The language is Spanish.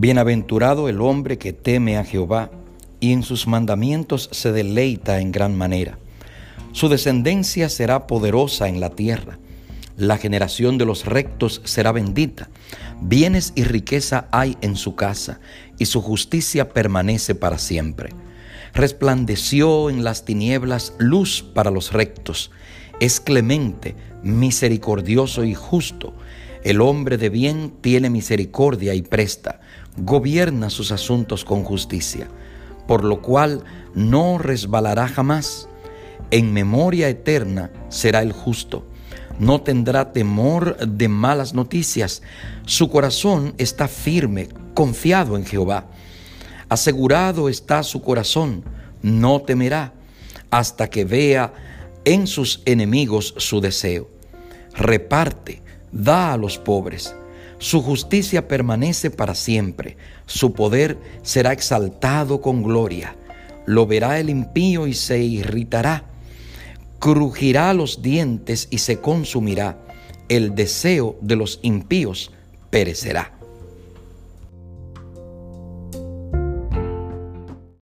Bienaventurado el hombre que teme a Jehová y en sus mandamientos se deleita en gran manera. Su descendencia será poderosa en la tierra. La generación de los rectos será bendita. Bienes y riqueza hay en su casa, y su justicia permanece para siempre. Resplandeció en las tinieblas luz para los rectos. Es clemente, misericordioso y justo. El hombre de bien tiene misericordia y presta gobierna sus asuntos con justicia, por lo cual no resbalará jamás. En memoria eterna será el justo. No tendrá temor de malas noticias. Su corazón está firme, confiado en Jehová. Asegurado está su corazón, no temerá hasta que vea en sus enemigos su deseo. Reparte, da a los pobres su justicia permanece para siempre, su poder será exaltado con gloria. Lo verá el impío y se irritará, crujirá los dientes y se consumirá. El deseo de los impíos perecerá.